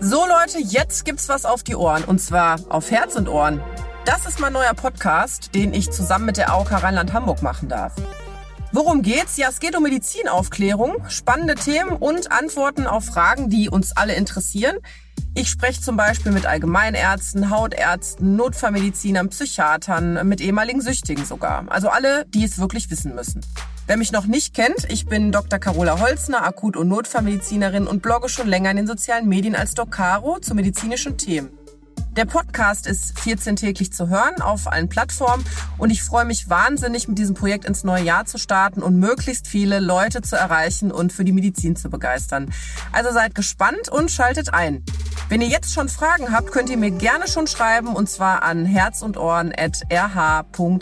So Leute, jetzt gibt's was auf die Ohren und zwar auf Herz und Ohren. Das ist mein neuer Podcast, den ich zusammen mit der AOK Rheinland-Hamburg machen darf. Worum geht's? Ja, es geht um Medizinaufklärung, spannende Themen und Antworten auf Fragen, die uns alle interessieren. Ich spreche zum Beispiel mit Allgemeinärzten, Hautärzten, Notfallmedizinern, Psychiatern, mit ehemaligen Süchtigen sogar. Also alle, die es wirklich wissen müssen. Wer mich noch nicht kennt, ich bin Dr. Carola Holzner, Akut- und Notfallmedizinerin und blogge schon länger in den sozialen Medien als Docaro zu medizinischen Themen. Der Podcast ist 14 täglich zu hören auf allen Plattformen und ich freue mich wahnsinnig, mit diesem Projekt ins neue Jahr zu starten und möglichst viele Leute zu erreichen und für die Medizin zu begeistern. Also seid gespannt und schaltet ein. Wenn ihr jetzt schon Fragen habt, könnt ihr mir gerne schon schreiben und zwar an herz und Ohren at rh.aok.de.